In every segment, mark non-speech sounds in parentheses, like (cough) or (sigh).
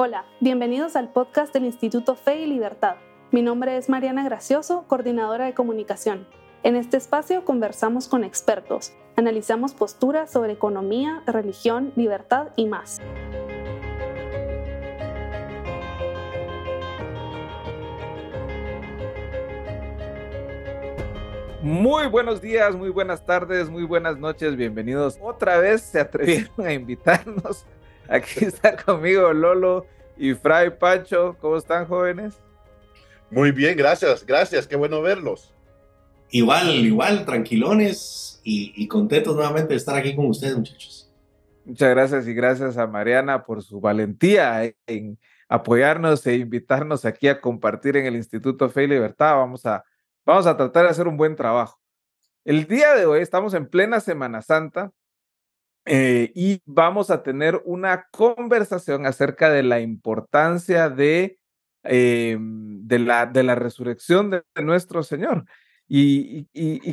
Hola, bienvenidos al podcast del Instituto Fe y Libertad. Mi nombre es Mariana Gracioso, coordinadora de comunicación. En este espacio conversamos con expertos, analizamos posturas sobre economía, religión, libertad y más. Muy buenos días, muy buenas tardes, muy buenas noches, bienvenidos. Otra vez se atrevieron a invitarnos Aquí está conmigo Lolo y Fray Pancho. ¿Cómo están, jóvenes? Muy bien, gracias, gracias. Qué bueno verlos. Igual, igual, tranquilones y, contentos nuevamente de estar aquí con ustedes, muchachos. Muchas gracias y gracias a Mariana por su valentía en apoyarnos e invitarnos aquí a compartir en el Instituto Fe y Libertad. Vamos a, vamos a tratar de hacer un buen trabajo. El día de hoy estamos en plena Semana Santa eh, y vamos a tener una conversación acerca de la importancia de, eh, de, la, de la resurrección de, nuestro Señor. Y,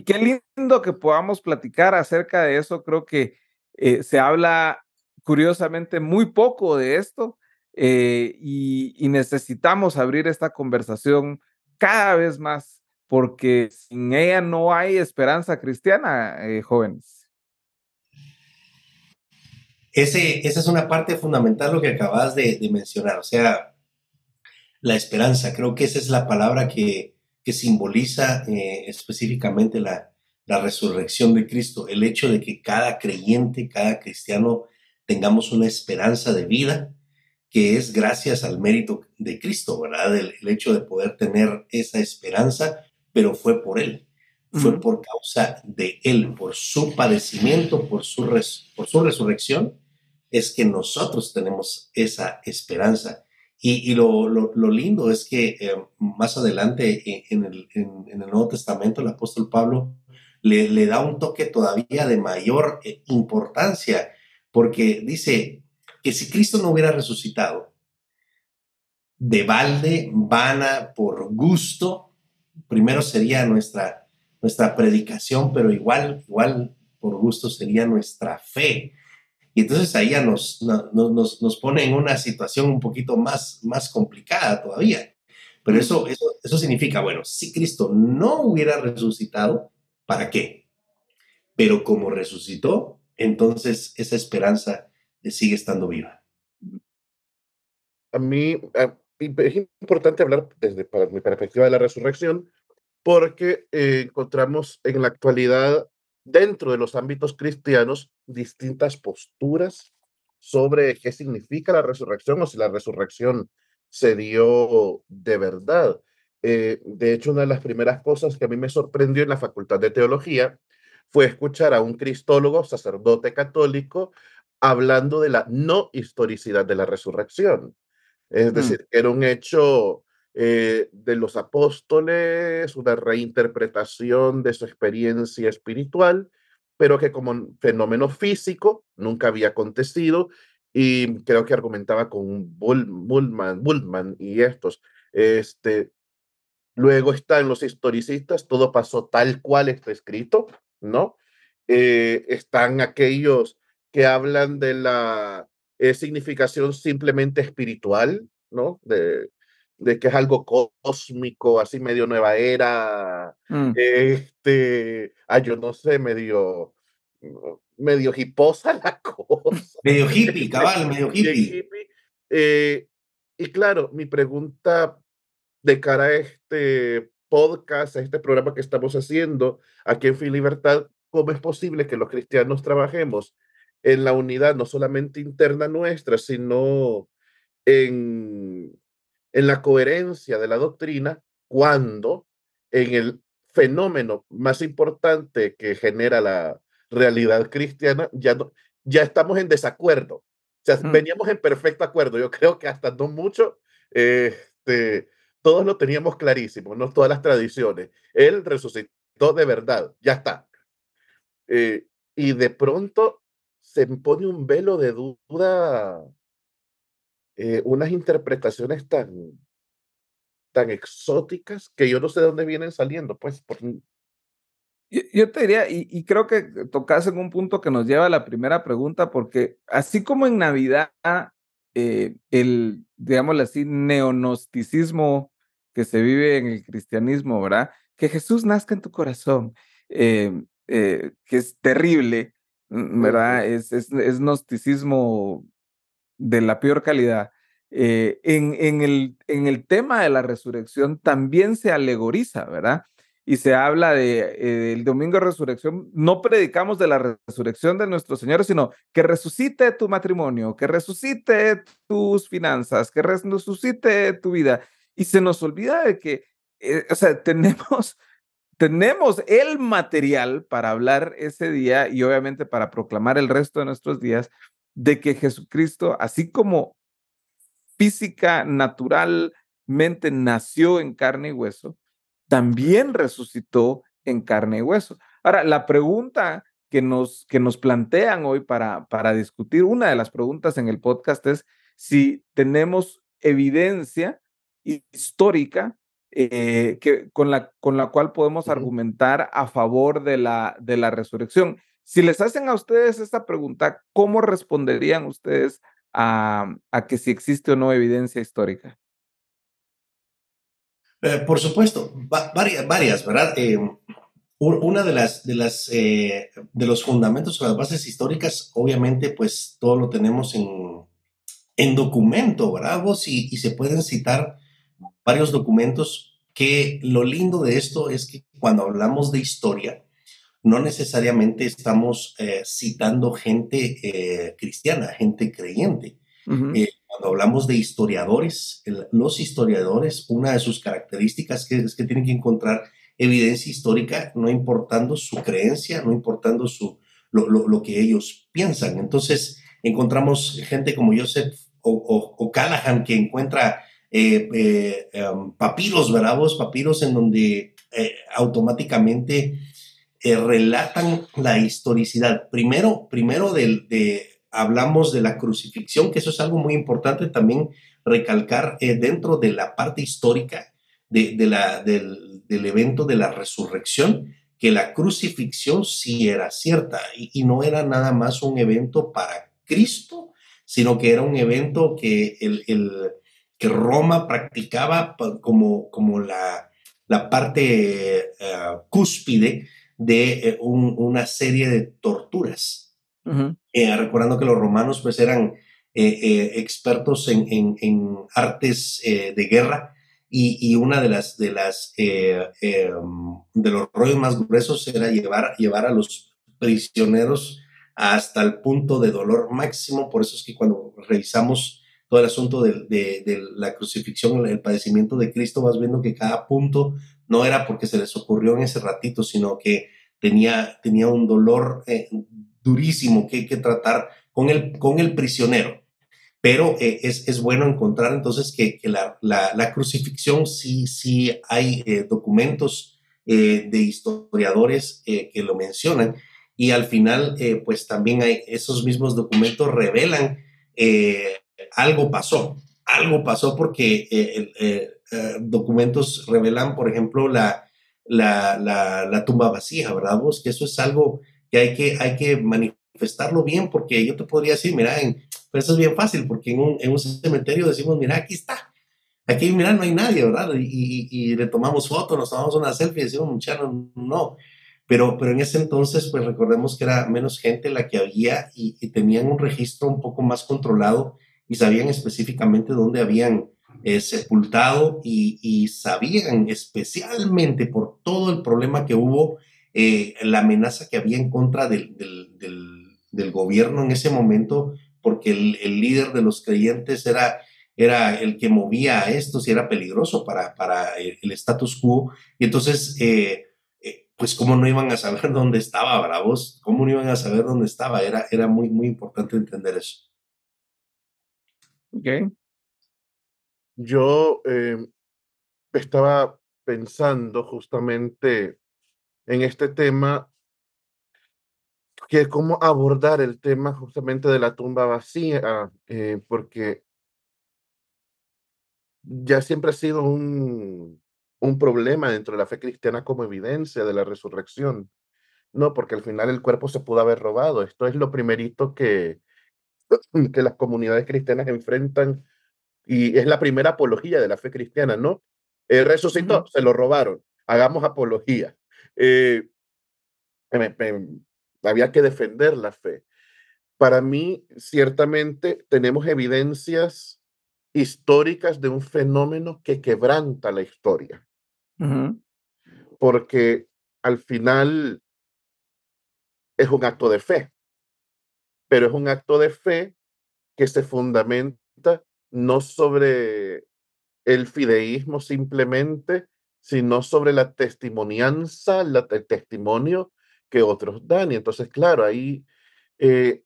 qué lindo que podamos platicar acerca de eso. Creo que eh, se habla curiosamente muy poco de esto y, y necesitamos abrir esta conversación cada vez más porque sin ella no hay esperanza cristiana, jóvenes. Ese, esa es una parte fundamental lo que acabas de, mencionar, o sea, la esperanza. Creo que esa es la palabra que, que simboliza eh, específicamente la, la resurrección de Cristo, el hecho de que cada creyente, cada cristiano tengamos una esperanza de vida que es gracias al mérito de Cristo, ¿verdad? El, hecho de poder tener esa esperanza, pero fue por Él, fue por causa de Él, por su padecimiento, por su, por su resurrección, es que nosotros tenemos esa esperanza. Y, lo, lindo es que eh, más adelante en, el, Nuevo Testamento el apóstol Pablo le, da un toque todavía de mayor eh, importancia, porque dice que si Cristo no hubiera resucitado, de balde, vana, por gusto, primero sería nuestra, nuestra predicación, pero igual, igual por gusto sería nuestra fe. Y entonces ahí ya nos, nos, nos, pone en una situación un poquito más, más complicada todavía. Pero eso, eso, eso significa, bueno, si Cristo no hubiera resucitado, ¿para qué? Pero como resucitó, entonces esa esperanza sigue estando viva. A mí es importante hablar desde mi perspectiva de la resurrección, porque eh, encontramos en la actualidad dentro de los ámbitos cristianos distintas posturas sobre qué significa la resurrección o si la resurrección se dio de verdad. Eh, de hecho, una de las primeras cosas que a mí me sorprendió en la Facultad de Teología fue escuchar a un cristólogo, sacerdote católico, hablando de la no historicidad de la resurrección. Es mm. decir, que era un hecho eh, de los apóstoles, una reinterpretación de su experiencia espiritual, pero que como fenómeno físico nunca había acontecido y creo que argumentaba con Bullman, Bullman y estos. Este, luego están los historicistas, todo pasó tal cual está escrito, ¿no? Eh, están aquellos que hablan de la eh, significación simplemente espiritual, ¿no? De, de que es algo cósmico, así medio nueva era, mm. este, ah, yo no sé, medio, medio hiposa (laughs) la cosa. Medio hippie, cabal, medio hippie. Eh, y claro, mi pregunta de cara a este podcast, a este programa que estamos haciendo aquí en Fin Libertad, ¿cómo es posible que los cristianos trabajemos en la unidad no solamente interna nuestra, sino en en la coherencia de la doctrina cuando en el fenómeno más importante que genera la realidad cristiana ya, ya estamos en desacuerdo. O sea, mm. veníamos en perfecto acuerdo. Yo creo que hasta no mucho, este, todos lo teníamos clarísimo, ¿no? Todas las tradiciones. Él resucitó de verdad, ya está. Eh, y de pronto se pone un velo de duda eh, unas interpretaciones tan, tan exóticas que yo no sé de dónde vienen saliendo, pues. Por... Yo, te diría, y, creo que tocas en un punto que nos lleva a la primera pregunta, porque así como en Navidad eh, el, digámoslo así, neonosticismo que se vive en el cristianismo, ¿verdad? Que Jesús nazca en tu corazón, eh, eh, que es terrible, mm, ¿verdad? Es, es, es, gnosticismo de la peor calidad. en, en, el, en el tema de la resurrección también se alegoriza, ¿verdad? y se habla de eh, el domingo de resurrección, no predicamos de la resurrección de nuestro Señor, sino que resucite tu matrimonio, que resucite tus finanzas, que resucite tu vida. Y se nos olvida de que, eh, o sea, (laughs) tenemos, tenemos el material para hablar ese día y obviamente para proclamar el resto de nuestros días de que Jesucristo, así como física, naturalmente nació en carne y hueso, también resucitó en carne y hueso. Ahora, la pregunta que nos, que nos plantean hoy para, para discutir, una de las preguntas en el podcast es si tenemos evidencia histórica eh, que, con, la, con la cual podemos argumentar a favor de la, de la resurrección. Si les hacen a ustedes esta pregunta, ¿cómo responderían ustedes a, a que si existe o no evidencia histórica? Eh, por supuesto, varias, varias, ¿verdad? Eh, una de las, de las, eh, de los fundamentos o las bases históricas, obviamente, pues todo lo tenemos en, en documento, ¿verdad? Y, y se pueden citar varios documentos que lo lindo de esto es que cuando hablamos de historia, no necesariamente estamos citando gente cristiana, gente creyente. Cuando hablamos de historiadores, los historiadores, una de sus características es que tienen que encontrar evidencia histórica, no importando su creencia, no importando su, lo, que ellos piensan. Entonces, encontramos gente como Joseph o, Callahan que encuentra eh, eh, em, papiros, ¿verdad? papiros en donde eh, automáticamente relatan la historicidad. Primero, primero del, de hablamos de la crucifixión, que eso es algo muy importante también recalcar eh, dentro de la parte histórica de, la, del, evento de la resurrección, que la crucifixión sí era cierta y, no era nada más un evento para Cristo, sino que era un evento que, el, que Roma practicaba como, como la, la parte eh, cúspide de eh, una serie de torturas eh, recordando que los romanos pues eran eh, expertos en, en, artes de guerra y, y, una de las de las em, de los rollos más gruesos era llevar, llevar a los prisioneros hasta el punto de dolor máximo. Por eso es que cuando revisamos todo el asunto de, de, la crucifixión, el padecimiento de Cristo, vas viendo que cada punto no era porque se les ocurrió en ese ratito, sino que tenía, tenía un dolor durísimo que hay que tratar con el, con el prisionero. Pero eh, es, es, bueno encontrar entonces que, que la, la, crucifixión sí, sí hay eh, documentos eh, de historiadores que lo mencionan y al final pues también hay esos mismos documentos revelan algo pasó, algo pasó porque documentos revelan, por ejemplo, la, la, la, la tumba vacía, ¿verdad vos? Que eso es algo que hay que, hay que manifestarlo bien, porque yo te podría decir, mira, en, pero eso es bien fácil, porque en un, en un cementerio decimos, mira, aquí está, aquí, mira, no hay nadie, ¿verdad? Y, y, le tomamos foto, nos tomamos una selfie y decimos, muchachos, no. Pero, pero en ese entonces, pues recordemos que era menos gente la que había y, tenían un registro un poco más controlado y sabían específicamente dónde habían eh, sepultado y, y, sabían especialmente por todo el problema que hubo eh, la amenaza que había en contra del, del, gobierno en ese momento, porque el, líder de los creyentes era, era el que movía a estos y era peligroso para, para el, status quo. Y entonces, eh, eh, pues, ¿cómo no iban a saber (laughs) dónde estaba, bravos? ¿Cómo no iban a saber dónde estaba? Era, era muy, muy importante entender eso. Ok. Yo estaba pensando justamente en este tema, que cómo abordar el tema justamente de la tumba vacía, eh, porque ya siempre ha sido un, un problema dentro de la fe cristiana como evidencia de la resurrección. No, porque al final el cuerpo se pudo haber robado. Esto es lo primerito que (clears throat) que las comunidades cristianas enfrentan y es la primera apología de la fe cristiana, ¿no? El resucitó, se lo robaron, hagamos apología. Eh, había que defender la fe. Para mí, ciertamente, tenemos evidencias históricas de un fenómeno que quebranta la historia. Porque al final es un acto de fe, pero es un acto de fe que se fundamenta no sobre el fideísmo simplemente, sino sobre la testimonianza, el testimonio que otros dan. Y entonces, claro, ahí eh,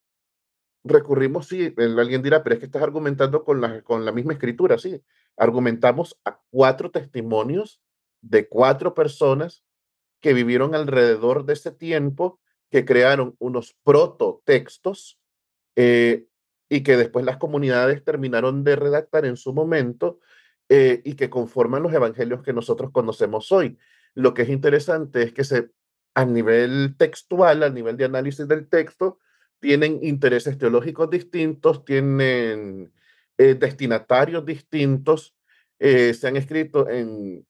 recurrimos, sí, alguien dirá, pero es que estás argumentando con la, con la misma escritura, sí. Argumentamos a cuatro testimonios de cuatro personas que vivieron alrededor de ese tiempo, que crearon unos prototextos eh, y que después las comunidades terminaron de redactar en su momento eh, y que conforman los evangelios que nosotros conocemos hoy. Lo que es interesante es que se, a nivel textual, a nivel de análisis del texto, tienen intereses teológicos distintos, tienen eh, destinatarios distintos, eh, se han escrito en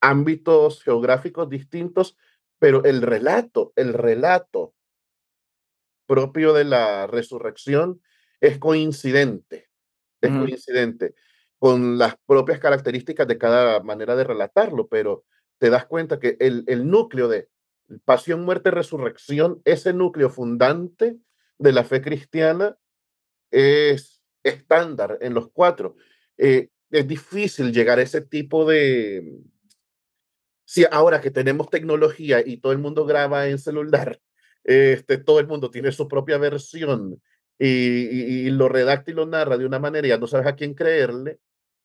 ámbitos geográficos distintos, pero el relato, el relato propio de la resurrección es coincidente, es coincidente con las propias características de cada manera de relatarlo, pero te das cuenta que el, el núcleo de pasión, muerte, resurrección, ese núcleo fundante de la fe cristiana es estándar en los cuatro. Eh, es difícil llegar a ese tipo de... Si ahora que tenemos tecnología y todo el mundo graba en celular, este, todo el mundo tiene su propia versión y, lo redacta y lo narra de una manera ya no sabes a quién creerle,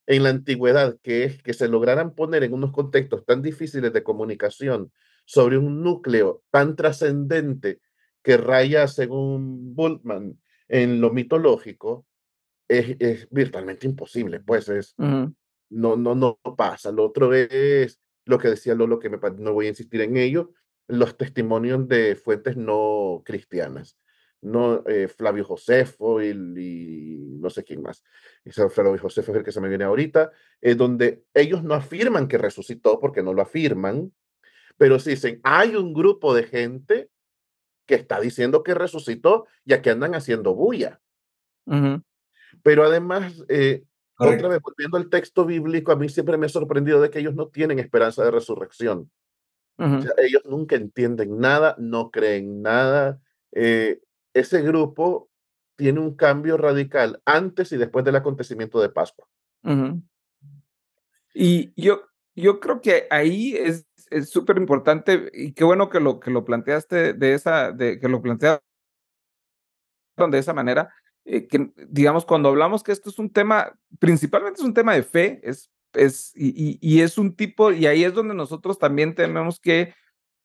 en la antigüedad, que es que se lograran poner en unos contextos tan difíciles de comunicación sobre un núcleo tan trascendente que raya, según Bultmann, en lo mitológico, es, es virtualmente imposible, pues es, no, no, no pasa. Lo otro es lo que decía Lolo, que me, no voy a insistir en ello, los testimonios de fuentes no cristianas no eh, Flavio Josefo y, no sé quién más. Ese Flavio Josefo es el que se me viene ahorita, eh, donde ellos no afirman que resucitó porque no lo afirman, pero sí dicen, hay un grupo de gente que está diciendo que resucitó y aquí andan haciendo bulla. Pero además, eh, otra vez, volviendo al texto bíblico, a mí siempre me ha sorprendido de que ellos no tienen esperanza de resurrección. ellos nunca entienden nada, no creen nada. Eh, ese grupo tiene un cambio radical antes y después del acontecimiento de Pascua. Y yo, yo creo que ahí es súper importante y qué bueno que lo, que lo planteaste de esa, de, que lo plantearon de esa manera, eh, que digamos, cuando hablamos que esto es un tema, principalmente es un tema de fe, es, es, y, y es un tipo, y ahí es donde nosotros también tenemos que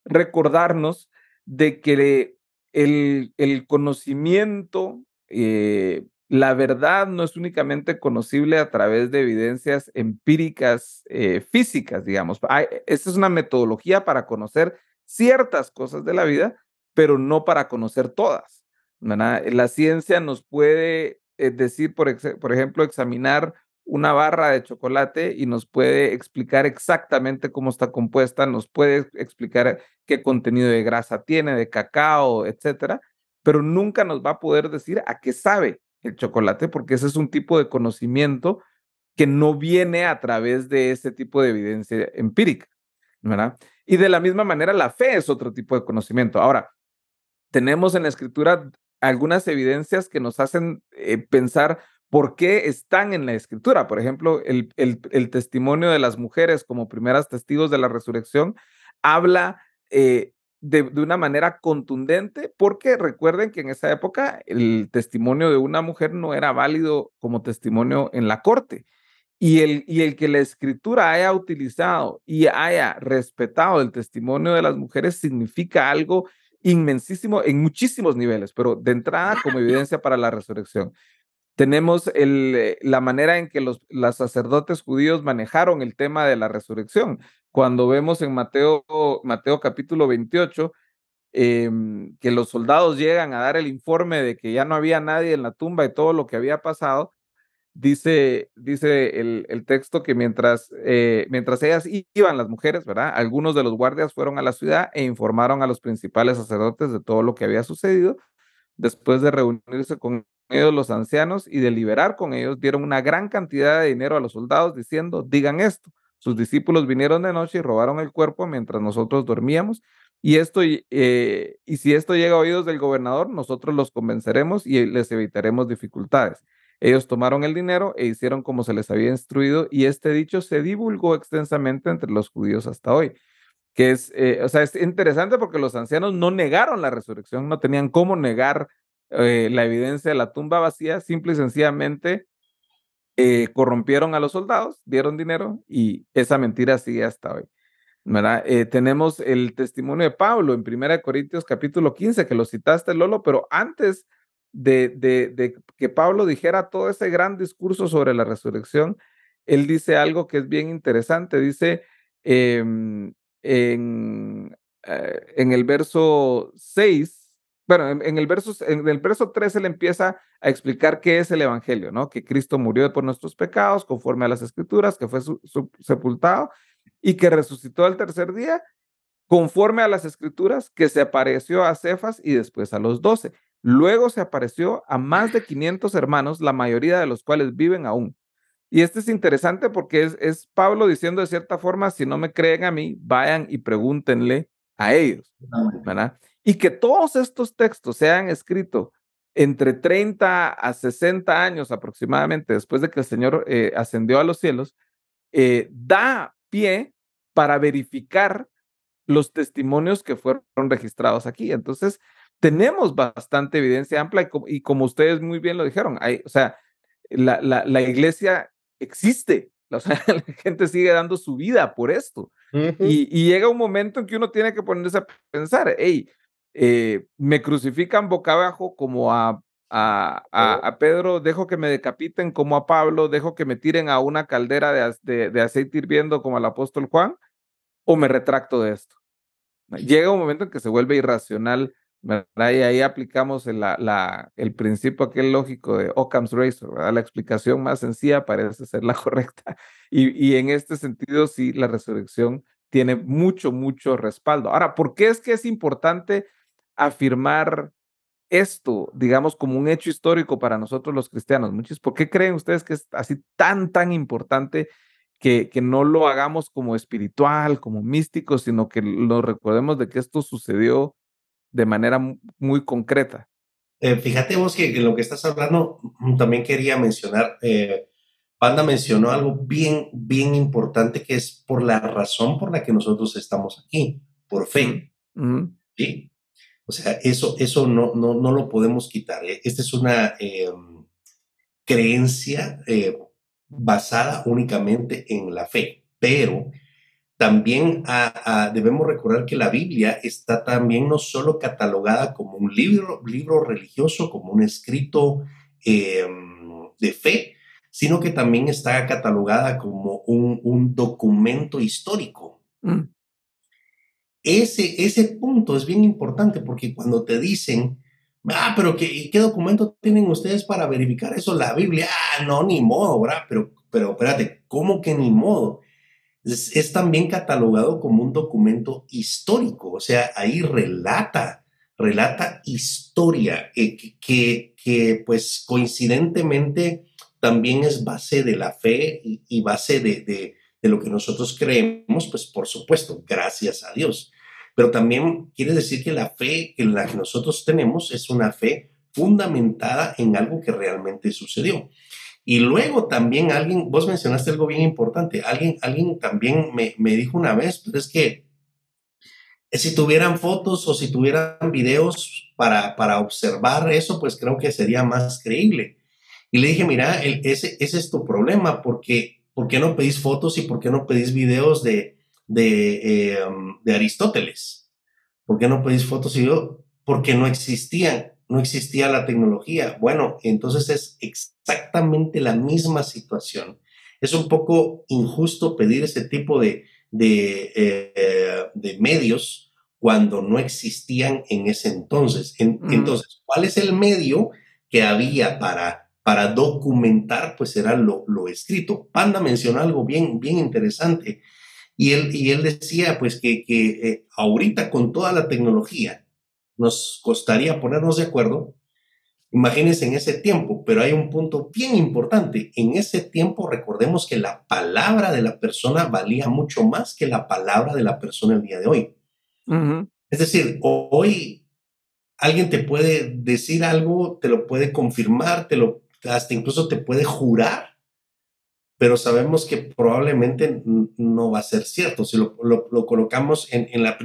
recordarnos de que el, conocimiento, eh, la verdad no es únicamente conocible a través de evidencias empíricas eh, físicas, digamos. esta es una metodología para conocer ciertas cosas de la vida, pero no para conocer todas. La ciencia nos puede eh, decir, por ejemplo, examinar una barra de chocolate y nos puede explicar exactamente cómo está compuesta, nos puede explicar qué contenido de grasa tiene, de cacao, etcétera, pero nunca nos va a poder decir a qué sabe el chocolate, porque ese es un tipo de conocimiento que no viene a través de ese tipo de evidencia empírica, ¿verdad? Y de la misma manera, la fe es otro tipo de conocimiento. Ahora, tenemos en la escritura algunas evidencias que nos hacen eh, pensar por qué están en la escritura. Por ejemplo, el, el, testimonio de las mujeres como primeras testigos de la resurrección habla eh, de, de, una manera contundente, porque recuerden que en esa época el testimonio de una mujer no era válido como testimonio en la corte. Y el, y el que la escritura haya utilizado y haya respetado el testimonio de las mujeres significa algo inmensísimo en muchísimos niveles, pero de entrada como evidencia para la resurrección. Tenemos el, eh, la manera en que los, los sacerdotes judíos manejaron el tema de la resurrección. Cuando vemos en Mateo, Mateo capítulo 28, em, que los soldados llegan a dar el informe de que ya no había nadie en la tumba y todo lo que había pasado, dice, dice el, texto que mientras, eh, mientras ellas iban, las mujeres, ¿verdad? Algunos de los guardias fueron a la ciudad e informaron a los principales sacerdotes de todo lo que había sucedido. Después de reunirse con ellos los ancianos y deliberar con ellos, dieron una gran cantidad de dinero a los soldados diciendo, digan esto, sus discípulos vinieron de noche y robaron el cuerpo mientras nosotros dormíamos. Y esto, eh, y si esto llega a oídos del gobernador, nosotros los convenceremos y les evitaremos dificultades. Ellos tomaron el dinero e hicieron como se les había instruido y este dicho se divulgó extensamente entre los judíos hasta hoy. Que es, eh, o sea, es interesante porque los ancianos no negaron la resurrección, no tenían cómo negar eh, la evidencia de la tumba vacía, simple y sencillamente eh, corrompieron a los soldados, dieron dinero y esa mentira sigue hasta hoy. ¿verdad? tenemos el testimonio de Pablo en 1 Corintios capítulo 15, que lo citaste, Lolo, pero antes de, de, que Pablo dijera todo ese gran discurso sobre la resurrección, él dice algo que es bien interesante. Dice em, en, eh, en el verso 6, bueno, en, el verso, en el verso 3 él empieza a explicar qué es el Evangelio, ¿no? Que Cristo murió por nuestros pecados conforme a las escrituras, que fue sepultado y que resucitó al tercer día conforme a las escrituras, que se apareció a Cefas y después a los doce. Luego se apareció a más de 500 hermanos, la mayoría de los cuales viven aún. Y este es interesante porque es, Pablo diciendo de cierta forma, si no me creen a mí, vayan y pregúntenle a ellos. ¿verdad? Y que todos estos textos se han escrito entre 30 a 60 años aproximadamente después de que el Señor eh, ascendió a los cielos, eh, da pie para verificar los testimonios que fueron registrados aquí. Entonces, tenemos bastante evidencia amplia y como, ustedes muy bien lo dijeron, hay, o sea, la, la, la, iglesia existe, (laughs) o sea, la gente sigue dando su vida por esto. Y, y, llega un momento en que uno tiene que ponerse a pensar, hey, eh, me crucifican boca abajo como a, a, a. Pedro, dejo que me decapiten como a Pablo, dejo que me tiren a una caldera de, de, de aceite hirviendo como al apóstol Juan, o me retracto de esto. Llega un momento en que se vuelve irracional y ahí aplicamos el, el principio aquel lógico de Occam's Razor, ¿verdad? La explicación más sencilla parece ser la (laughs) correcta. Y, y en este sentido, sí, la resurrección tiene mucho, mucho respaldo. Ahora, ¿por qué es que es importante afirmar esto, digamos, como un hecho histórico para nosotros los cristianos? Muchos, ¿por qué creen ustedes que es así tan, tan importante que, que no lo hagamos como espiritual, como místico, sino que lo recordemos de que esto sucedió de manera muy concreta. Eh, fíjate vos que en lo que estás hablando, mm, también quería mencionar, eh, Panda mencionó algo bien, bien importante que es por la razón por la que nosotros estamos aquí, por fe. ¿sí? O sea, eso, eso no, no, no lo podemos quitar. ¿eh? Esta es una em, creencia basada únicamente en la fe, pero también debemos recordar que la Biblia está también no solo catalogada como un libro, libro religioso, como un escrito em, de fe, sino que también está catalogada como un, documento histórico. Mm. Ese, ese punto es bien importante porque cuando te dicen, ah, pero ¿qué, ¿qué documento tienen ustedes para verificar eso? La Biblia, ah, no, ni modo, ¿verdad? Pero, pero espérate, ¿cómo que ni modo? Es, también catalogado como un documento histórico, o sea, ahí relata, relata historia eh, que, que, pues coincidentemente también es base de la fe y, base de, de, de, lo que nosotros creemos, pues por supuesto, gracias a Dios. Pero también quiere decir que la fe en la que nosotros tenemos es una fe fundamentada en algo que realmente sucedió. Y luego también alguien, vos mencionaste algo bien importante, alguien, alguien también me, me dijo una vez, pero es que si tuvieran fotos o si tuvieran videos para, para observar eso, pues creo que sería más creíble. Y le dije, mira, ese, ese es tu problema, porque ¿por qué no pedís fotos y por qué no pedís videos de, de, em, de Aristóteles? ¿Por qué no pedís fotos y yo? Porque no existían no existía la tecnología. Bueno, entonces es exactamente la misma situación. Es un poco injusto pedir ese tipo de, de, eh, de medios cuando no existían en ese entonces. Entonces, ¿cuál es el medio que había para, para documentar? Pues era lo, lo escrito. Panda mencionó algo bien, bien interesante. Y él, y él decía, pues, que, que eh, ahorita con toda la tecnología nos costaría ponernos de acuerdo. Imagínense en ese tiempo, pero hay un punto bien importante. En ese tiempo recordemos que la palabra de la persona valía mucho más que la palabra de la persona el día de hoy. Es decir, hoy alguien te puede decir algo, te lo puede confirmar, te lo, hasta incluso te puede jurar, pero sabemos que probablemente no va a ser cierto. Si lo, colocamos en, la,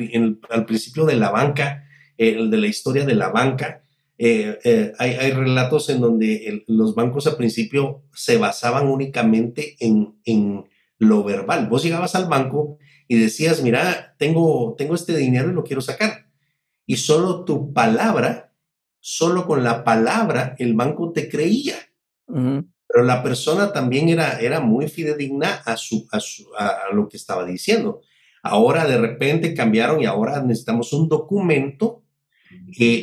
al principio de la banca, el de la historia de la banca, eh, eh, hay, relatos en donde los bancos al principio se basaban únicamente en, en lo verbal. Vos llegabas al banco y decías, mira, tengo, tengo este dinero y lo quiero sacar. Y solo tu palabra, solo con la palabra, el banco te creía. Pero la persona también era, era muy fidedigna a, su, a, a lo que estaba diciendo. Ahora de repente cambiaron y ahora necesitamos un documento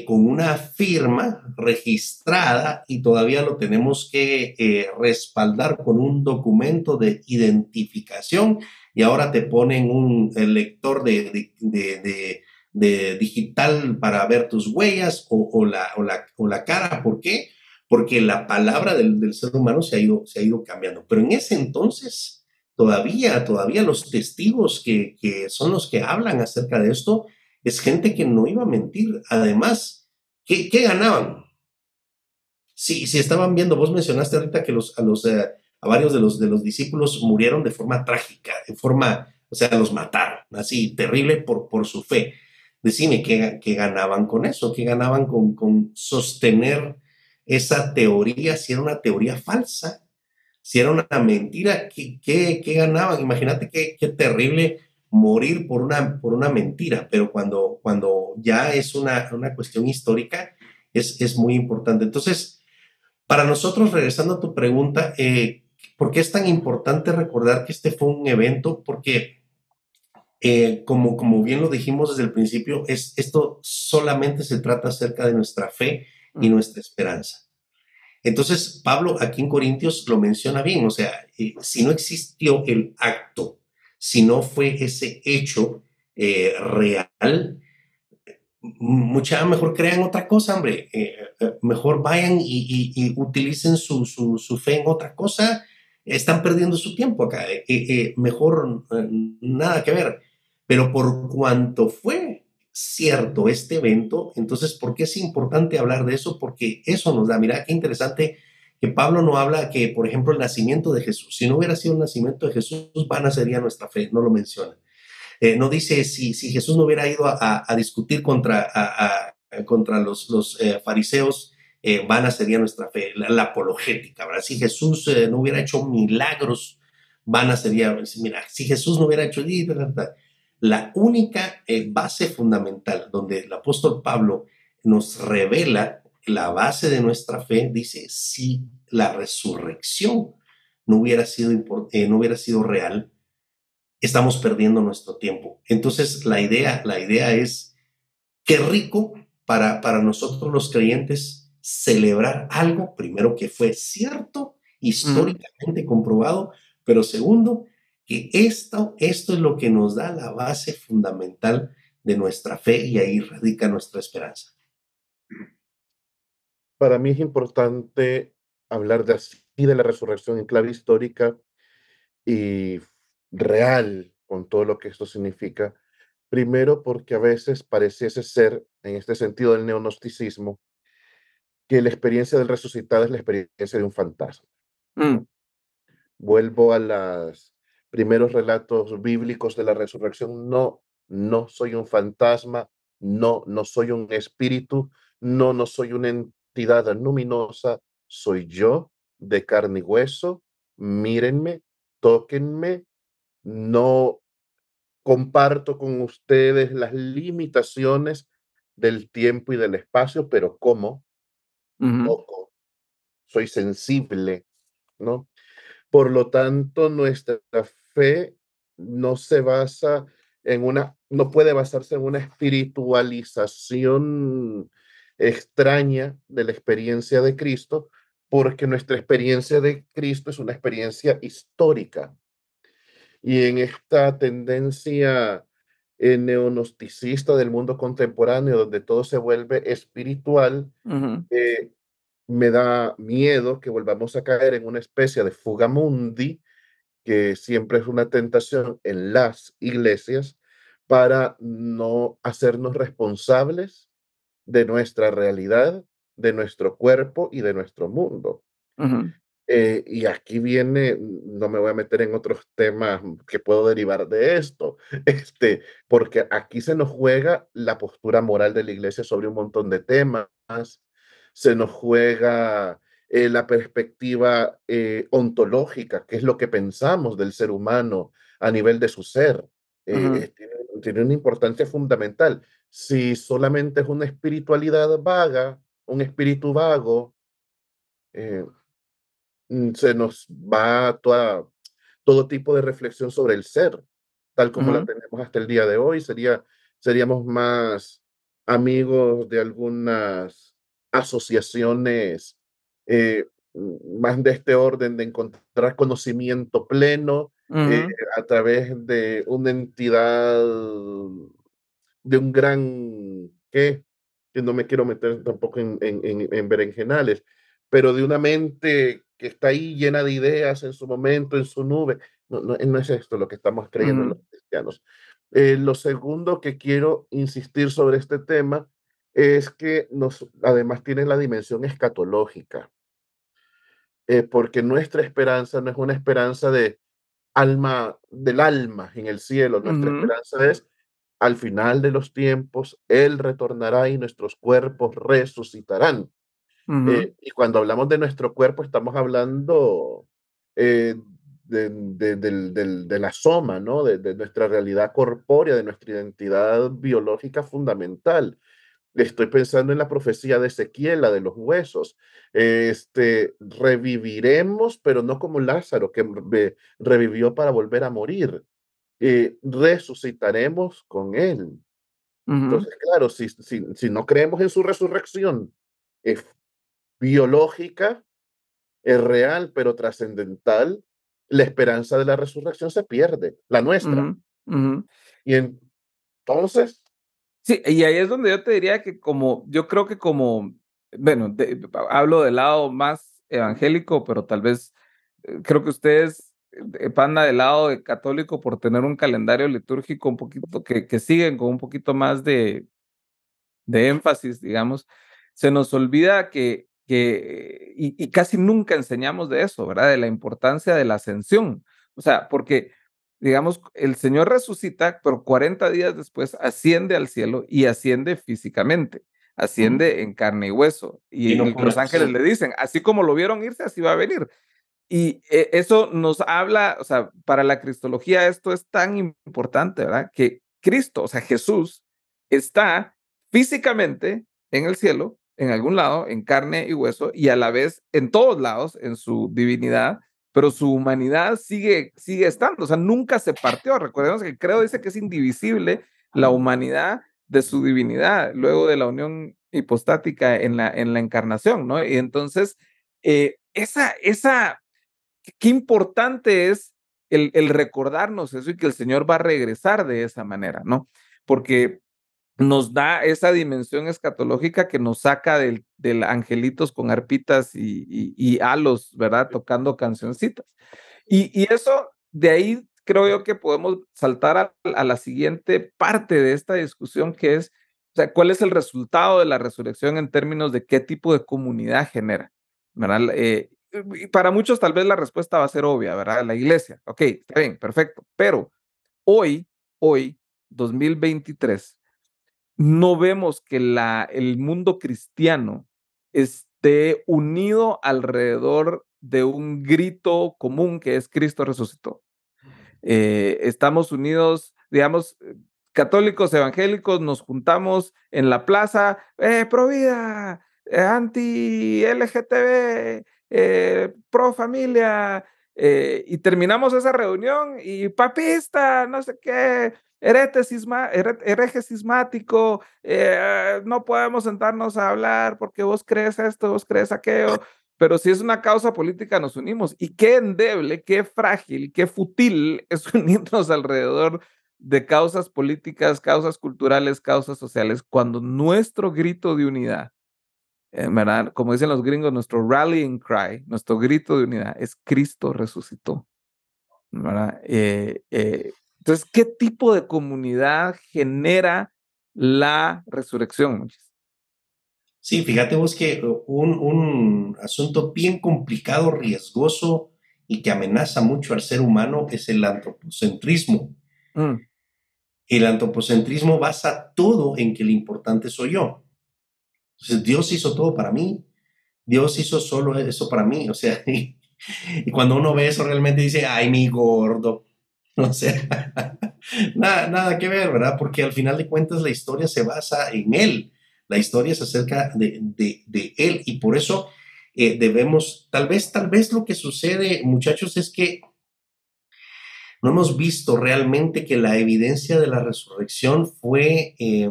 con una firma registrada y todavía lo tenemos que eh, respaldar con un documento de identificación y ahora te ponen un lector de, de, digital para ver tus huellas o, la, o, la, cara. ¿Por qué? Porque la palabra del, ser humano se ha, ido, se ha ido cambiando. Pero en ese entonces, todavía, todavía los testigos que, que son los que hablan acerca de esto, es gente que no iba a mentir. Además, ¿qué, ganaban? Si, estaban viendo, vos mencionaste ahorita que a, los, eh, a varios de los, de los discípulos murieron de forma trágica, de forma, o sea, los mataron, así, terrible por, por su fe. Decime, ¿qué, ¿qué, ganaban con eso? ¿Qué ganaban con, con sostener esa teoría si era una teoría falsa? Si era una mentira, ¿qué, qué, qué ganaban? Imagínate qué, qué terrible morir por una, por una mentira, pero cuando, cuando ya es una, una cuestión histórica, es, es, muy importante. Entonces, para nosotros, regresando a tu pregunta, eh, ¿por qué es tan importante recordar que este fue un evento? Porque, eh, como, como bien lo dijimos desde el principio, es, esto solamente se trata acerca de nuestra fe y mm. nuestra esperanza. Entonces, Pablo aquí en Corintios lo menciona bien, o sea, eh, si no existió el acto si no fue ese hecho eh, real, mucha mejor crean otra cosa, hombre. Eh, eh, mejor vayan y, utilicen su, fe en otra cosa. Están perdiendo su tiempo acá. mejor nada que ver. Pero por cuanto fue cierto este evento, entonces, ¿por qué es importante hablar de eso? Porque eso nos da, mira qué interesante que Pablo no habla que, por ejemplo, el nacimiento de Jesús, si no hubiera sido el nacimiento de Jesús, vana sería nuestra fe, no lo menciona. Eh, no dice si, si Jesús no hubiera ido a, discutir contra, contra los, los eh, fariseos, eh, vana sería nuestra fe, la, apologética, ¿verdad? Si Jesús no hubiera hecho milagros, vana sería, mira, si Jesús no hubiera hecho... La única base fundamental donde el apóstol Pablo nos revela la base de nuestra fe dice, si la resurrección no hubiera sido, eh, no hubiera sido real, estamos perdiendo nuestro tiempo. Entonces, la idea, la idea es, qué rico para, para nosotros los creyentes celebrar algo, primero que fue cierto, históricamente comprobado, pero segundo, que esto, esto es lo que nos da la base fundamental de nuestra fe y ahí radica nuestra esperanza para mí es importante hablar de así de la resurrección en clave histórica y real con todo lo que esto significa. Primero porque a veces pareciese ser, en este sentido del neonosticismo, que la experiencia del resucitado es la experiencia de un fantasma. Mm. Vuelvo a los primeros relatos bíblicos de la resurrección. No, no soy un fantasma, no, no soy un espíritu, no, no soy un luminosa soy yo de carne y hueso. Mírenme, tóquenme. No comparto con ustedes las limitaciones del tiempo y del espacio, pero ¿cómo? Poco. Soy sensible, ¿no? Por lo tanto, nuestra fe no se basa en una, no puede basarse en una espiritualización extraña de la experiencia de Cristo, porque nuestra experiencia de Cristo es una experiencia histórica. Y en esta tendencia eh, neonosticista del mundo contemporáneo, donde todo se vuelve espiritual, eh, me da miedo que volvamos a caer en una especie de fugamundi, que siempre es una tentación en las iglesias, para no hacernos responsables de nuestra realidad, de nuestro cuerpo y de nuestro mundo. Eh, y aquí viene, no me voy a meter en otros temas que puedo derivar de esto, (laughs) este, porque aquí se nos juega la postura moral de la iglesia sobre un montón de temas, se nos juega eh, la perspectiva eh, ontológica, que es lo que pensamos del ser humano a nivel de su ser. tiene, tiene una importancia fundamental. Si solamente es una espiritualidad vaga, un espíritu vago, eh, Mm, se nos va toda, todo tipo de reflexión sobre el ser, tal como la tenemos hasta el día de hoy. Sería, seríamos más amigos de algunas asociaciones eh, mm, más de este orden de encontrar conocimiento pleno eh, a través de una entidad, de un gran, ¿qué? Que no me quiero meter tampoco en, en, en, en berenjenales, pero de una mente que está ahí llena de ideas en su momento, en su nube. No, no, no es esto lo que estamos creyendo los cristianos. Eh, lo segundo que quiero insistir sobre este tema es que nos, además tiene la dimensión escatológica, eh, porque nuestra esperanza no es una esperanza de alma, del alma en el cielo, nuestra esperanza es al final de los tiempos, Él retornará y nuestros cuerpos resucitarán. Eh, y cuando hablamos de nuestro cuerpo, estamos hablando eh, de, de, la soma, ¿no? De, nuestra realidad corpórea, de nuestra identidad biológica fundamental. Estoy pensando en la profecía de Ezequiel, la de los huesos. Este, reviviremos, pero no como Lázaro, que revivió para volver a morir. Eh, resucitaremos con él. Entonces, claro, si, si, si, no creemos en su resurrección, biológica, es real, pero trascendental, la esperanza de la resurrección se pierde, la nuestra. Y entonces... Sí, y ahí es donde yo te diría que como, yo creo que como, bueno, hablo del lado más evangélico, pero tal vez eh, creo que ustedes panda del lado de católico por tener un calendario litúrgico un poquito, que, que siguen con un poquito más de, de énfasis, digamos, se nos olvida que que, y, casi nunca enseñamos de eso, ¿verdad? De la importancia de la ascensión. O sea, porque, digamos, el Señor resucita, pero 40 días después asciende al cielo y asciende físicamente, asciende en carne y hueso. Y, los ángeles le dicen, así como lo vieron irse, así va a venir. Y eh, eso nos habla, o sea, para la cristología esto es tan importante, ¿verdad? Que Cristo, o sea, Jesús, está físicamente en el cielo, en algún lado, en carne y hueso, y a la vez en todos lados, en su divinidad, pero su humanidad sigue, sigue estando, o sea, nunca se partió. Recordemos que el credo dice que es indivisible la humanidad de su divinidad, luego de la unión hipostática en la, en la encarnación, ¿no? Y entonces, eh, esa, esa, qué importante es el, el recordarnos eso y que el Señor va a regresar de esa manera, ¿no? Porque nos da esa dimensión escatológica que nos saca del, del angelitos con arpitas y, y, halos, ¿verdad? Tocando cancioncitas. Y, y, eso, de ahí creo yo que podemos saltar a, la siguiente parte de esta discusión, que es, o sea, ¿cuál es el resultado de la resurrección en términos de qué tipo de comunidad genera? ¿verdad? Eh, para muchos tal vez la respuesta va a ser obvia, ¿verdad? La iglesia. Ok, está bien, perfecto. Pero hoy, hoy, 2023, no vemos que la, el mundo cristiano esté unido alrededor de un grito común que es Cristo resucitó. Eh, estamos unidos, digamos, católicos, evangélicos, nos juntamos en la plaza, eh, pro vida, eh, anti LGTB, eh, pro familia, y terminamos esa reunión y papista, no sé qué, herete hereje cismático, eh, no podemos sentarnos a hablar porque vos crees esto, vos crees aquello, (laughs) pero si es una causa política nos unimos. Y qué endeble, qué frágil, qué fútil es (laughs) unirnos alrededor de causas políticas, causas culturales, causas sociales, cuando nuestro grito de unidad, eh, ¿verdad? Como dicen los gringos, nuestro rallying cry, nuestro grito de unidad es Cristo resucitó. ¿verdad? Eh, eh, entonces, ¿qué tipo de comunidad genera la resurrección? Sí, fíjate vos que un, un asunto bien complicado, riesgoso y que amenaza mucho al ser humano es el antropocentrismo. Mm. El antropocentrismo basa todo en que lo importante soy yo. Dios hizo todo para mí. Dios hizo solo eso para mí. O sea, (laughs) y, cuando uno ve eso realmente dice, ay, mi gordo. (laughs) O sea, (laughs) nada, nada que ver, ¿verdad? Porque al final de cuentas la historia se basa en Él. La historia es acerca de, de, Él. Y por eso eh, debemos, tal vez, tal vez lo que sucede, muchachos, es que no hemos visto realmente que la evidencia de la resurrección fue, eh,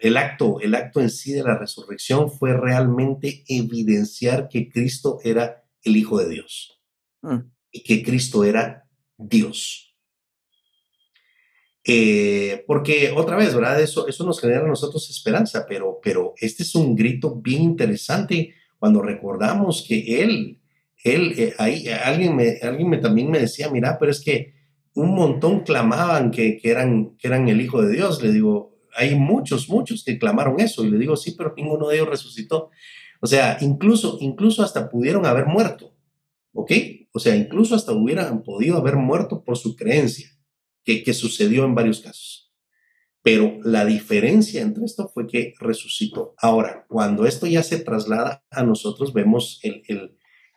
el acto, el acto en sí de la resurrección fue realmente evidenciar que Cristo era el Hijo de Dios mm. y que Cristo era Dios. Eh, porque otra vez, ¿verdad? Eso, eso nos genera a nosotros esperanza, pero, pero este es un grito bien interesante cuando recordamos que Él, Él, eh, ahí, alguien, me, alguien me, también me decía, mira, pero es que un montón clamaban que, eran, que eran el Hijo de Dios. Le digo, hay muchos, muchos que clamaron eso. Y le digo, sí, pero ninguno de ellos resucitó. O sea, incluso, incluso hasta pudieron haber muerto. ¿Ok? O sea, incluso hasta hubieran podido haber muerto por su creencia, que, que sucedió en varios casos. Pero la diferencia entre esto fue que resucitó. Ahora, cuando esto ya se traslada a nosotros, vemos el,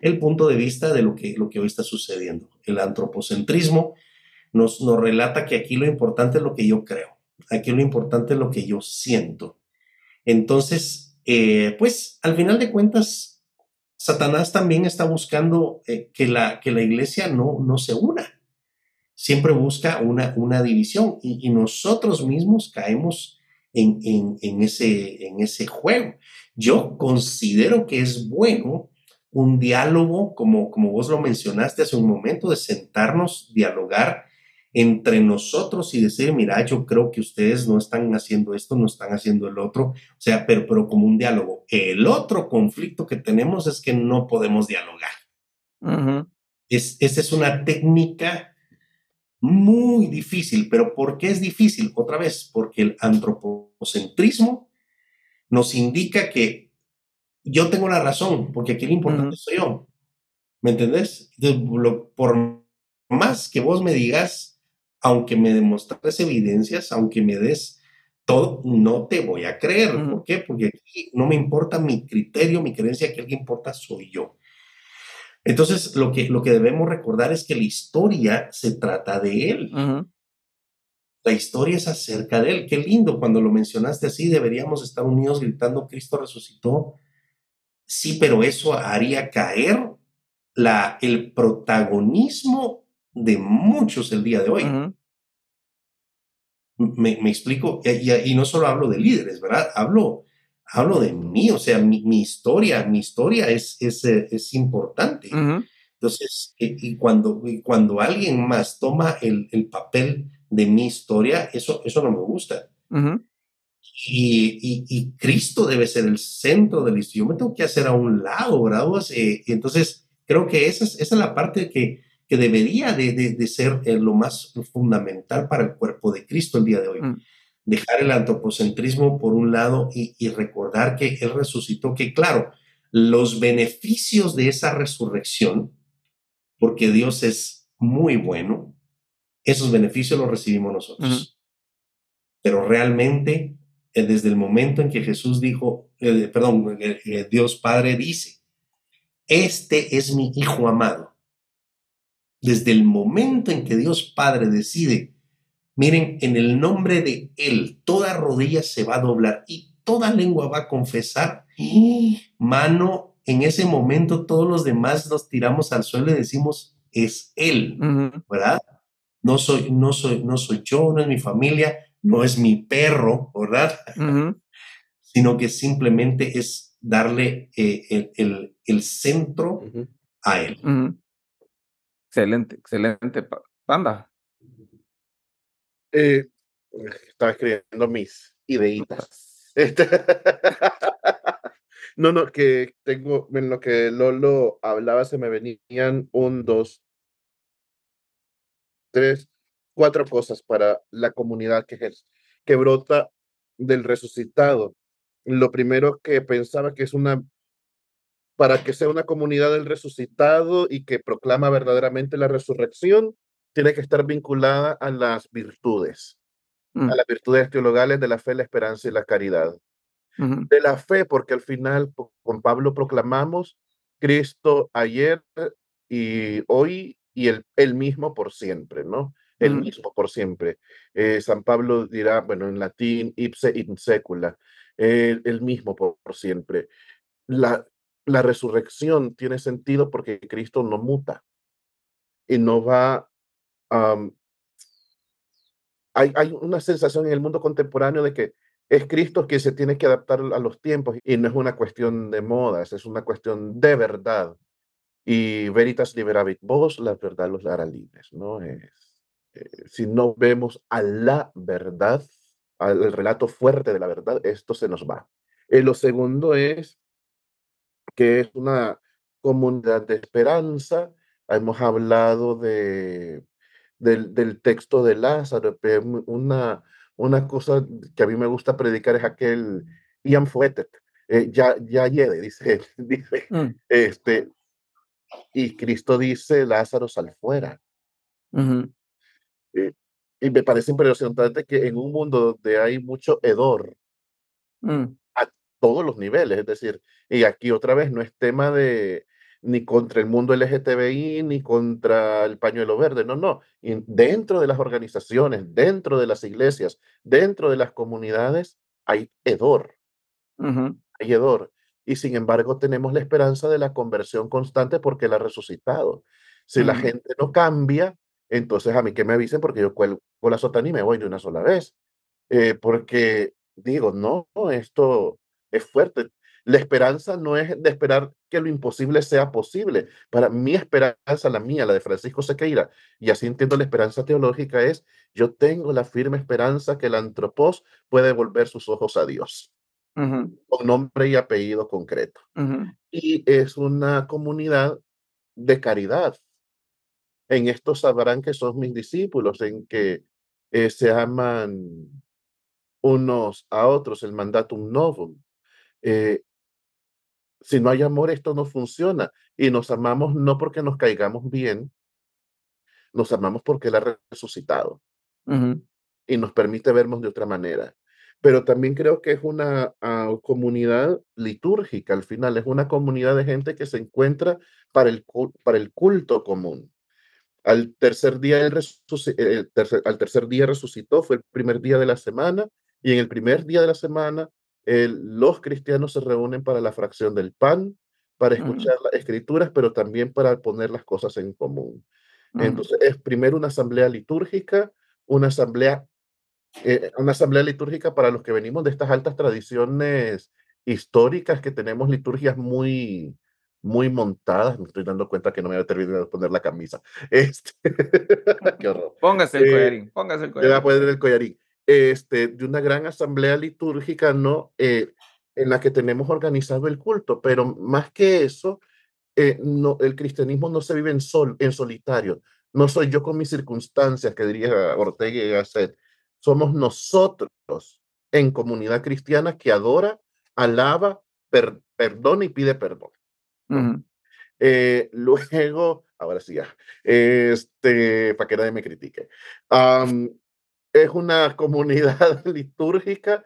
el, punto de vista de lo que, lo que hoy está sucediendo. El antropocentrismo nos, nos relata que aquí lo importante es lo que yo creo, aquí lo importante es lo que yo siento. Entonces, eh, pues al final de cuentas, Satanás también está buscando eh, que, la, que la iglesia no, no se una. Siempre busca una, una división y, nosotros mismos caemos en, en, en, ese, en ese juego. Yo considero que es bueno un diálogo, como, como vos lo mencionaste hace un momento, de sentarnos, dialogar entre nosotros y decir, mira, yo creo que ustedes no están haciendo esto, no están haciendo el otro, o sea, pero, pero como un diálogo. El otro conflicto que tenemos es que no podemos dialogar. es, esa es una técnica muy difícil, pero ¿por qué es difícil? Otra vez, porque el antropocentrismo nos indica que yo tengo la razón, porque aquí lo importante soy yo. ¿Me entendés? por más que vos me digas, aunque me demostrares evidencias, aunque me des todo, no te voy a creer. ¿Por qué? Porque aquí no me importa mi criterio, mi creencia, que el que importa soy yo. Entonces, lo que, lo que debemos recordar es que la historia se trata de él. La historia es acerca de él. Qué lindo cuando lo mencionaste así, deberíamos estar unidos gritando, Cristo resucitó. Sí, pero eso haría caer la, el protagonismo de muchos el día de hoy. me, explico, y, no solo hablo de líderes, ¿verdad? Hablo, hablo de mí, o sea, mi, historia, mi historia es, es, eh, es importante. Entonces, y, cuando, cuando alguien más toma el, el, papel de mi historia, eso, eso no me gusta. y, y, Cristo debe ser el centro del historia. Yo me tengo que hacer a un lado, ¿verdad? Eh, entonces, creo que esa es, esa es la parte que, que debería de, ser eh, lo más fundamental para el cuerpo de Cristo el día de hoy. Mm. Dejar el antropocentrismo por un lado y, recordar que Él resucitó, que claro, los beneficios de esa resurrección, porque Dios es muy bueno, esos beneficios los recibimos nosotros. Pero realmente, eh, desde el momento en que Jesús dijo, eh, perdón, Dios Padre dice, este es mi Hijo amado desde el momento en que Dios Padre decide, miren, en el nombre de Él, toda rodilla se va a doblar y toda lengua va a confesar, mano, en ese momento todos los demás nos tiramos al suelo y decimos, es Él, ¿verdad? no soy, no soy, no soy yo, no es mi familia, no es mi perro, ¿verdad? (laughs) Sino que simplemente es darle eh, el, centro a él. Excelente, excelente, Panda. Eh, estaba escribiendo mis ideitas. Este (laughs) no, no, que tengo, en lo que Lolo hablaba, se me venían un, dos, tres, cuatro cosas para la comunidad que, es, que brota del resucitado. Lo primero que pensaba que es una, para que sea una comunidad del resucitado y que proclama verdaderamente la resurrección, tiene que estar vinculada a las virtudes, a mm. las virtudes teologales de la fe, la esperanza y la caridad. De la fe, porque al final con Pablo proclamamos Cristo ayer y hoy y el, el mismo por siempre, ¿no? El mismo por siempre. Eh, San Pablo dirá, bueno, en latín, ipse in secula, el mismo por, siempre. La, la resurrección tiene sentido porque Cristo no muta y no va hay, una sensación en el mundo contemporáneo de que es Cristo que se tiene que adaptar a los tiempos y no es una cuestión de modas, es una cuestión de verdad. Y veritas liberavit vos, la verdad los hará libres, ¿no? Es, eh, si no vemos a la verdad, al relato fuerte de la verdad, esto se nos va. y lo segundo es que es una comunidad de esperanza. Hemos hablado de del, texto de Lázaro. Una, una cosa que a mí me gusta predicar es aquel Ian Fuetet, eh, ya, ya llegue, dice, (laughs) dice mm. este, y Cristo dice, Lázaro sal fuera. Eh, y me parece impresionante que en un mundo donde hay mucho hedor, mm. Todos los niveles, es decir, y aquí otra vez no es tema de, ni contra el mundo LGTBI, ni contra el pañuelo verde, no, no. dentro de las organizaciones, dentro de las iglesias, dentro de las comunidades, hay hedor. Hay hedor. Y sin embargo, tenemos la esperanza de la conversión constante porque Él ha resucitado. Si la gente no cambia, entonces a mí que me avisen porque yo cuelgo la sotana y me voy de una sola vez. Eh, porque digo, no, esto es fuerte. La esperanza no es de esperar que lo imposible sea posible. Para mi esperanza, la mía, la de Francisco Sequeira, y así entiendo la esperanza teológica, es yo tengo la firme esperanza que el antropos puede volver sus ojos a Dios. Con nombre y apellido concreto. Y es una comunidad de caridad. En esto sabrán que son mis discípulos, en que eh, se aman unos a otros, el mandatum novum. Eh, si no hay amor, esto no funciona. Y nos amamos no porque nos caigamos bien, nos amamos porque Él ha resucitado y nos permite vernos de otra manera. Pero también creo que es una ah, comunidad litúrgica, al final es una comunidad de gente que se encuentra para el, para el culto común. Al tercer, día el tercer, al tercer día resucitó, fue el primer día de la semana, y en el primer día de la semana los cristianos se reúnen para la fracción del pan, para escuchar las escrituras, pero también para poner las cosas en común. Entonces, es primero una asamblea litúrgica, una asamblea, eh, una asamblea litúrgica para los que venimos de estas altas tradiciones históricas, que tenemos liturgias muy, muy montadas. Me estoy dando cuenta que no me voy a terminar de poner la camisa. (laughs) Este, (laughs) qué horror. Póngase el eh, collarín, póngase el collarín. Voy a poner el collarín este, de una gran asamblea litúrgica, ¿no? Eh, en la que tenemos organizado el culto, pero más que eso, eh, no, el cristianismo no se vive en, sol, en solitario. No soy yo con mis circunstancias, que diría Ortega y Gasset. Somos nosotros en comunidad cristiana que adora, alaba, perdona y pide perdón. Eh, luego, ahora sí ya, este, para que nadie me critique es una comunidad (laughs) litúrgica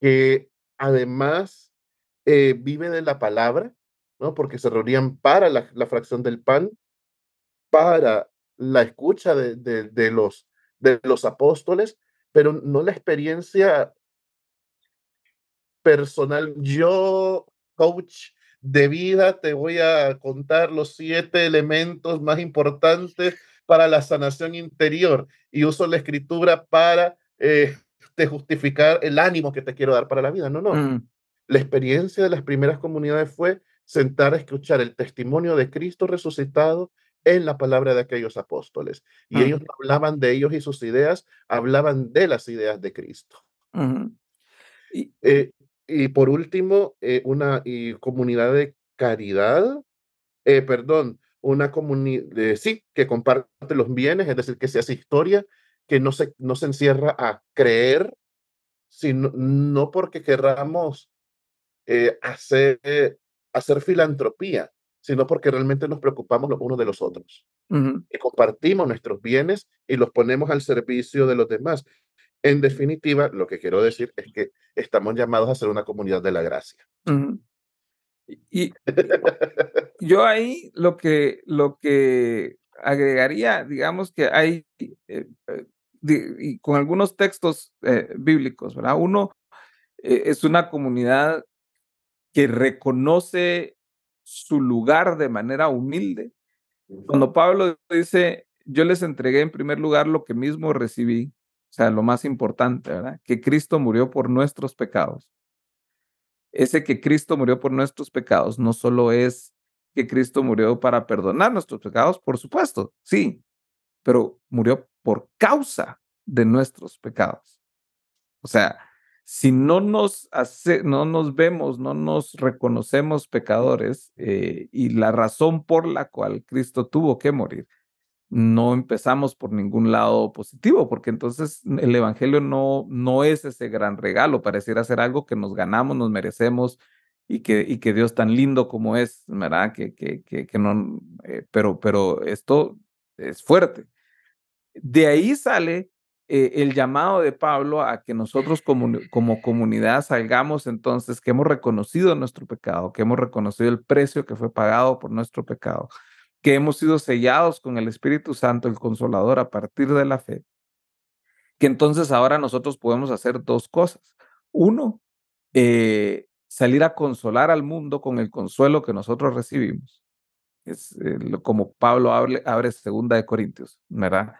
que además eh, vive de la palabra, ¿no? Porque se reunían para la, fracción del pan, para la escucha de, de, los, de los apóstoles, pero no la experiencia personal. Yo, coach de vida, te voy a contar los siete elementos más importantes para la sanación interior y uso la escritura para eh, te justificar el ánimo que te quiero dar para la vida. No, no. Mm, La experiencia de las primeras comunidades fue sentar a escuchar el testimonio de Cristo resucitado en la palabra de aquellos apóstoles. Y Mm. ellos no hablaban de ellos y sus ideas, hablaban de las ideas de Cristo. Y, Eh, y por último, eh, una y comunidad de caridad, eh, perdón, una comunidad, sí, que comparte los bienes, es decir, que se hace historia, que no se, no se encierra a creer, sino no porque querramos eh, hacer, hacer filantropía, sino porque realmente nos preocupamos los unos de los otros. ujú, Y compartimos nuestros bienes y los ponemos al servicio de los demás. En definitiva, lo que quiero decir es que estamos llamados a ser una comunidad de la gracia. Y (laughs) yo ahí lo que, lo que agregaría, digamos que hay, eh, eh, y con algunos textos eh, bíblicos, ¿verdad? Uno eh, es una comunidad que reconoce su lugar de manera humilde. Cuando Pablo dice, yo les entregué en primer lugar lo que mismo recibí, o sea, lo más importante, ¿verdad? Que Cristo murió por nuestros pecados. Ese que Cristo murió por nuestros pecados no solo es que Cristo murió para perdonar nuestros pecados, por supuesto, sí, pero murió por causa de nuestros pecados. O sea, si no nos, hace, no nos vemos, no nos reconocemos pecadores eh, y la razón por la cual Cristo tuvo que morir, no empezamos por ningún lado positivo, porque entonces el Evangelio no, no es ese gran regalo, pareciera ser algo que nos ganamos, nos merecemos y que, y que Dios tan lindo como es, ¿verdad? Que, que, que, no, eh, pero, pero esto es fuerte. De ahí sale eh, el llamado de Pablo a que nosotros como, como comunidad salgamos entonces, que hemos reconocido nuestro pecado, que hemos reconocido el precio que fue pagado por nuestro pecado, que hemos sido sellados con el Espíritu Santo, el Consolador, a partir de la fe, que entonces ahora nosotros podemos hacer dos cosas. Uno, eh, salir a consolar al mundo con el consuelo que nosotros recibimos. Es eh, como Pablo abre, abre segunda de Corintios, ¿verdad?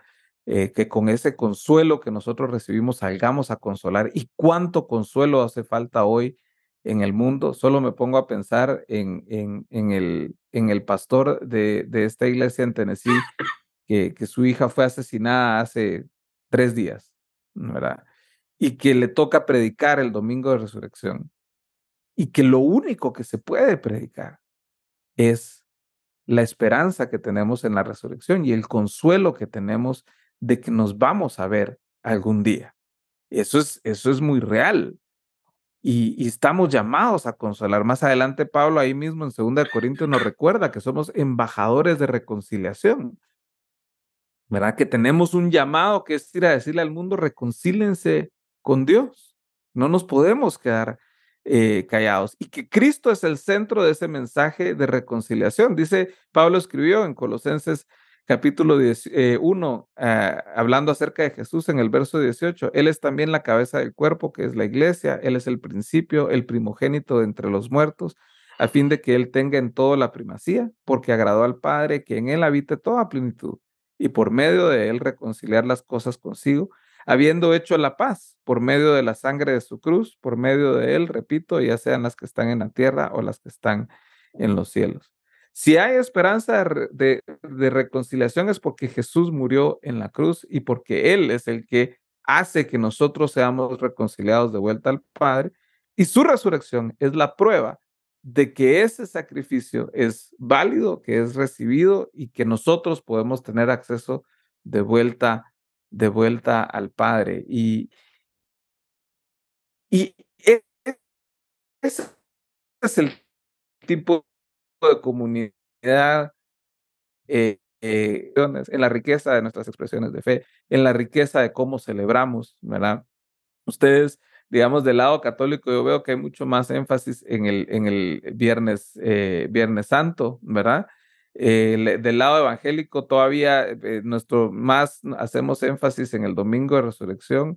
Eh, que con ese consuelo que nosotros recibimos salgamos a consolar. ¿Y cuánto consuelo hace falta hoy en el mundo? Solo me pongo a pensar en, en, en el, en el pastor de, de esta iglesia en Tennessee, que, que su hija fue asesinada hace tres días, ¿verdad? Y que le toca predicar el domingo de resurrección. Y que lo único que se puede predicar es la esperanza que tenemos en la resurrección y el consuelo que tenemos de que nos vamos a ver algún día. Eso es, eso es muy real. Y, estamos llamados a consolar. Más adelante, Pablo ahí mismo en 2 Corintios nos recuerda que somos embajadores de reconciliación. ¿Verdad? Que tenemos un llamado que es ir a decirle al mundo, reconcílense con Dios. No nos podemos quedar eh, callados. Y que Cristo es el centro de ese mensaje de reconciliación. Dice, Pablo escribió en Colosenses capítulo 1, uh, hablando acerca de Jesús en el verso 18, Él es también la cabeza del cuerpo, que es la iglesia, Él es el principio, el primogénito de entre los muertos, a fin de que Él tenga en todo la primacía, porque agradó al Padre que en Él habite toda plenitud, y por medio de Él reconciliar las cosas consigo, habiendo hecho la paz por medio de la sangre de su cruz, por medio de Él, repito, ya sean las que están en la tierra o las que están en los cielos. Si hay esperanza de, reconciliación es porque Jesús murió en la cruz y porque Él es el que hace que nosotros seamos reconciliados de vuelta al Padre. Y su resurrección es la prueba de que ese sacrificio es válido, que es recibido y que nosotros podemos tener acceso de vuelta, de vuelta al Padre. Y, y ese es el tipo de comunidad eh, eh, en la riqueza de nuestras expresiones de fe, en la riqueza de cómo celebramos, ¿verdad? Ustedes, digamos, del lado católico, yo veo que hay mucho más énfasis en el, en el viernes, eh, viernes Santo, ¿verdad? del lado evangélico todavía nuestro más hacemos énfasis en el domingo de resurrección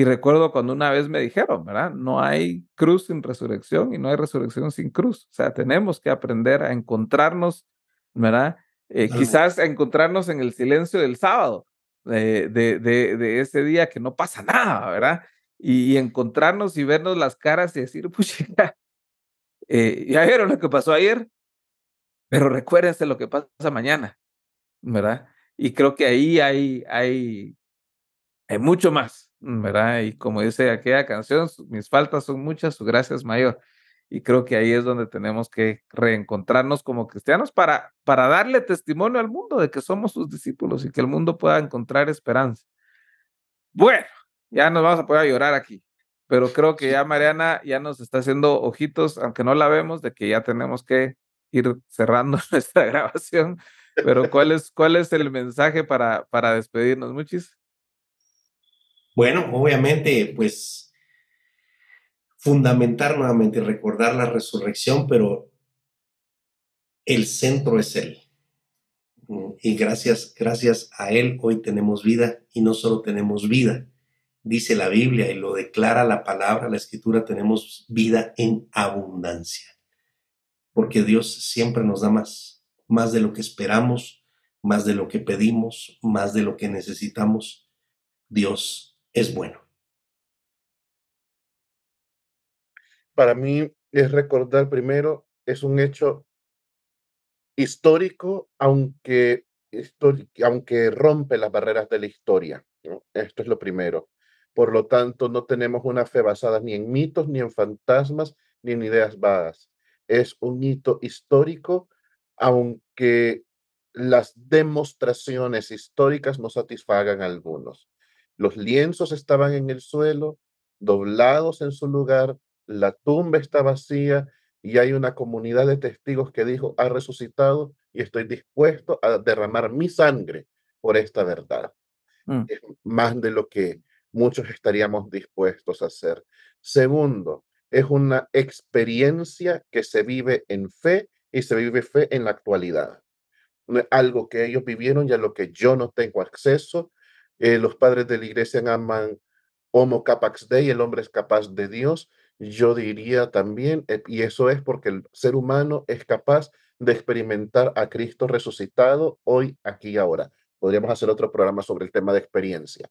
y recuerdo cuando una vez me dijeron, ¿verdad? No hay cruz sin resurrección y no hay resurrección sin cruz. O sea, tenemos que aprender a encontrarnos, ¿verdad? Eh, quizás encontrarnos en el silencio del sábado, de, de, de, ese día que no pasa nada, ¿verdad? Y, encontrarnos y vernos las caras y decir, pues eh, ya vieron lo que pasó ayer, pero recuérdense lo que pasa mañana, ¿verdad? Y creo que ahí hay, hay, hay mucho más, ¿verdad? Y como dice aquella canción, mis faltas son muchas, su gracia es mayor. Y creo que ahí es donde tenemos que reencontrarnos como cristianos para, para darle testimonio al mundo de que somos sus discípulos y que el mundo pueda encontrar esperanza. Bueno, ya nos vamos a poder llorar aquí, pero creo que ya Mariana ya nos está haciendo ojitos, aunque no la vemos, de que ya tenemos que ir cerrando (laughs) nuestra grabación. Pero ¿cuál es, cuál es el mensaje para, para despedirnos, Muchis? Bueno, obviamente, pues fundamentar nuevamente y recordar la resurrección, pero el centro es Él. Y gracias, gracias a Él hoy tenemos vida y no solo tenemos vida, dice la Biblia y lo declara la palabra, la escritura, tenemos vida en abundancia. Porque Dios siempre nos da más, más de lo que esperamos, más de lo que pedimos, más de lo que necesitamos. Dios es bueno. para mí es recordar primero, es un hecho histórico, aunque, aunque rompe las barreras de la historia. Esto es lo primero. Por lo tanto, no tenemos una fe basada ni en mitos, ni en fantasmas, ni en ideas vagas. Es un hito histórico, aunque las demostraciones históricas no satisfagan a algunos. Los lienzos estaban en el suelo, doblados en su lugar, la tumba está vacía y hay una comunidad de testigos que dijo, ha resucitado y estoy dispuesto a derramar mi sangre por esta verdad. Mm. Es más de lo que muchos estaríamos dispuestos a hacer. Segundo, es una experiencia que se vive en fe y se vive fe en la actualidad. Algo que ellos vivieron y a lo que yo no tengo acceso. Eh, los padres de la iglesia aman Homo capax Dei, el hombre es capaz de Dios yo diría también, eh, y eso es porque el ser humano es capaz de experimentar a Cristo resucitado hoy, aquí y ahora. Podríamos hacer otro programa sobre el tema de experiencia.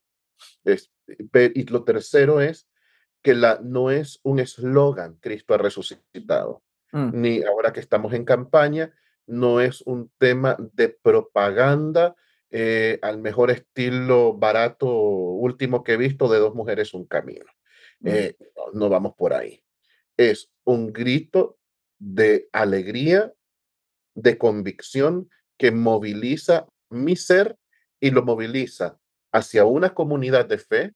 y lo tercero es que la, no es un eslogan, Cristo ha resucitado, mm. ni ahora que estamos en campaña, no es un tema de propaganda eh, al mejor estilo barato último que he visto de dos mujeres un camino. Eh, no, vamos por ahí. Es un grito de alegría, de convicción que moviliza mi ser y lo moviliza hacia una comunidad de fe,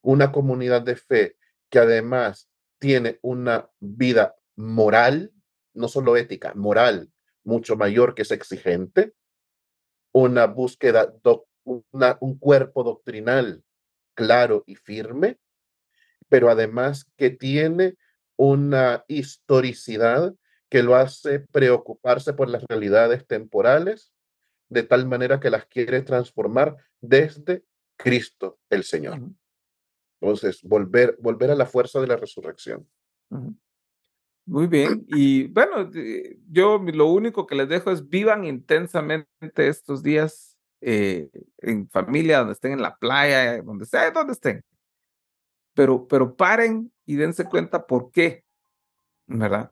una comunidad de fe que además tiene una vida moral, no solo ética, moral, mucho mayor que es exigente, una búsqueda, un cuerpo doctrinal claro y firme, pero además que tiene una historicidad que lo hace preocuparse por las realidades temporales, de tal manera que las quiere transformar desde Cristo el Señor. Entonces, volver, volver a la fuerza de la resurrección. Muy bien. Y bueno, yo lo único que les dejo es vivan intensamente estos días eh, en familia, donde estén en la playa, donde sea, donde estén. Pero, pero paren y dense cuenta por qué, ¿verdad?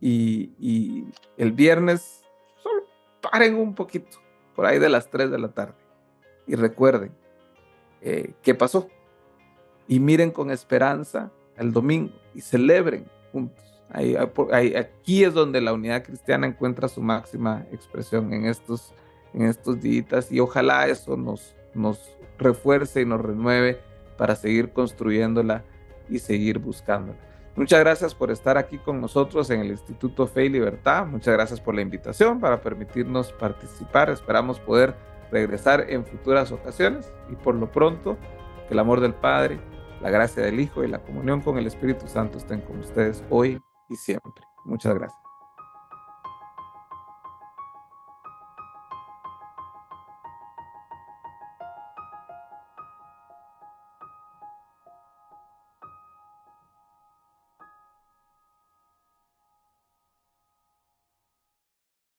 Y, y el viernes, solo paren un poquito, por ahí de las 3 de la tarde, y recuerden eh, qué pasó. Y miren con esperanza el domingo y celebren juntos. Ahí, aquí es donde la unidad cristiana encuentra su máxima expresión en estos en estos días y ojalá eso nos, nos refuerce y nos renueve para seguir construyéndola y seguir buscándola. Muchas gracias por estar aquí con nosotros en el Instituto Fe y Libertad. Muchas gracias por la invitación para permitirnos participar. Esperamos poder regresar en futuras ocasiones y por lo pronto que el amor del Padre, la gracia del Hijo y la comunión con el Espíritu Santo estén con ustedes hoy y siempre. Muchas gracias.